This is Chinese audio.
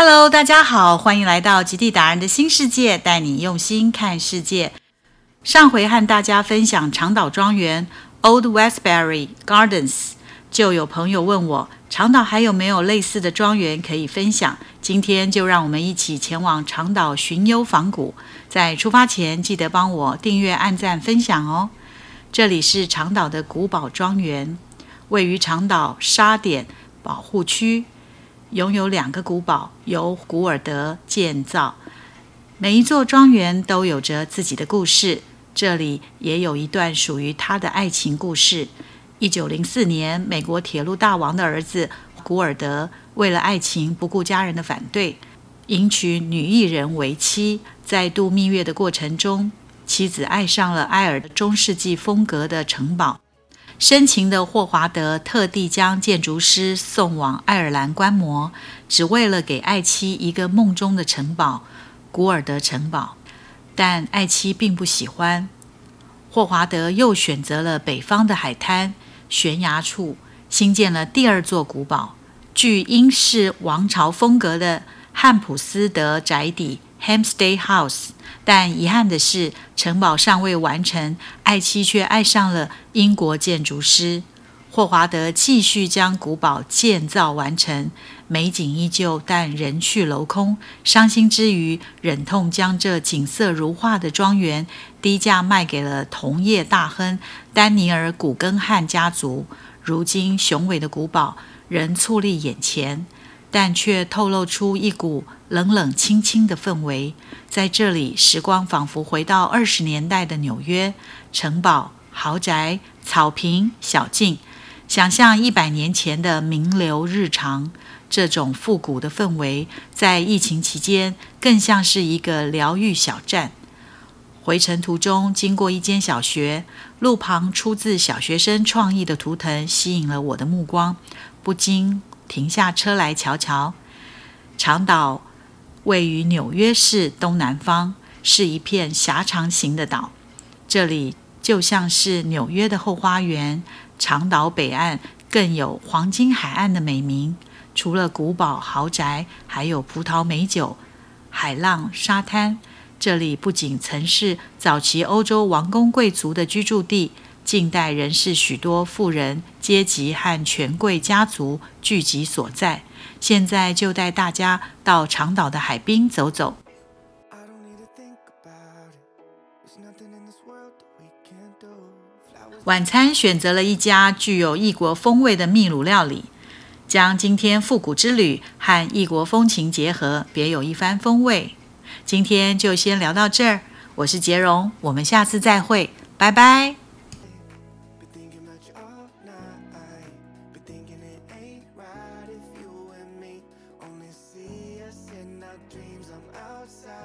Hello，大家好，欢迎来到极地达人的新世界，带你用心看世界。上回和大家分享长岛庄园 （Old Westbury Gardens），就有朋友问我，长岛还有没有类似的庄园可以分享？今天就让我们一起前往长岛寻幽访古。在出发前，记得帮我订阅、按赞、分享哦。这里是长岛的古堡庄园，位于长岛沙点保护区。拥有两个古堡，由古尔德建造。每一座庄园都有着自己的故事，这里也有一段属于他的爱情故事。一九零四年，美国铁路大王的儿子古尔德为了爱情不顾家人的反对，迎娶女艺人为妻。在度蜜月的过程中，妻子爱上了埃尔的中世纪风格的城堡。深情的霍华德特地将建筑师送往爱尔兰观摩，只为了给爱妻一个梦中的城堡——古尔德城堡。但爱妻并不喜欢。霍华德又选择了北方的海滩悬崖处，新建了第二座古堡，具英式王朝风格的汉普斯德宅邸 Hamstead House）。但遗憾的是，城堡尚未完成，爱妻却爱上了英国建筑师霍华德。继续将古堡建造完成，美景依旧，但人去楼空。伤心之余，忍痛将这景色如画的庄园低价卖给了同业大亨丹尼尔·古根汉家族。如今，雄伟的古堡仍矗立眼前。但却透露出一股冷冷清清的氛围。在这里，时光仿佛回到二十年代的纽约，城堡、豪宅、草坪、小径，想象一百年前的名流日常。这种复古的氛围，在疫情期间更像是一个疗愈小站。回程途中，经过一间小学，路旁出自小学生创意的图腾吸引了我的目光，不禁。停下车来瞧瞧，长岛位于纽约市东南方，是一片狭长型的岛。这里就像是纽约的后花园。长岛北岸更有“黄金海岸”的美名。除了古堡豪宅，还有葡萄美酒、海浪沙滩。这里不仅曾是早期欧洲王公贵族的居住地。近代仍是许多富人阶级和权贵家族聚集所在。现在就带大家到长岛的海滨走走。晚餐选择了一家具有异国风味的秘鲁料理，将今天复古之旅和异国风情结合，别有一番风味。今天就先聊到这儿，我是杰荣，我们下次再会，拜拜。Dreams, I'm outside.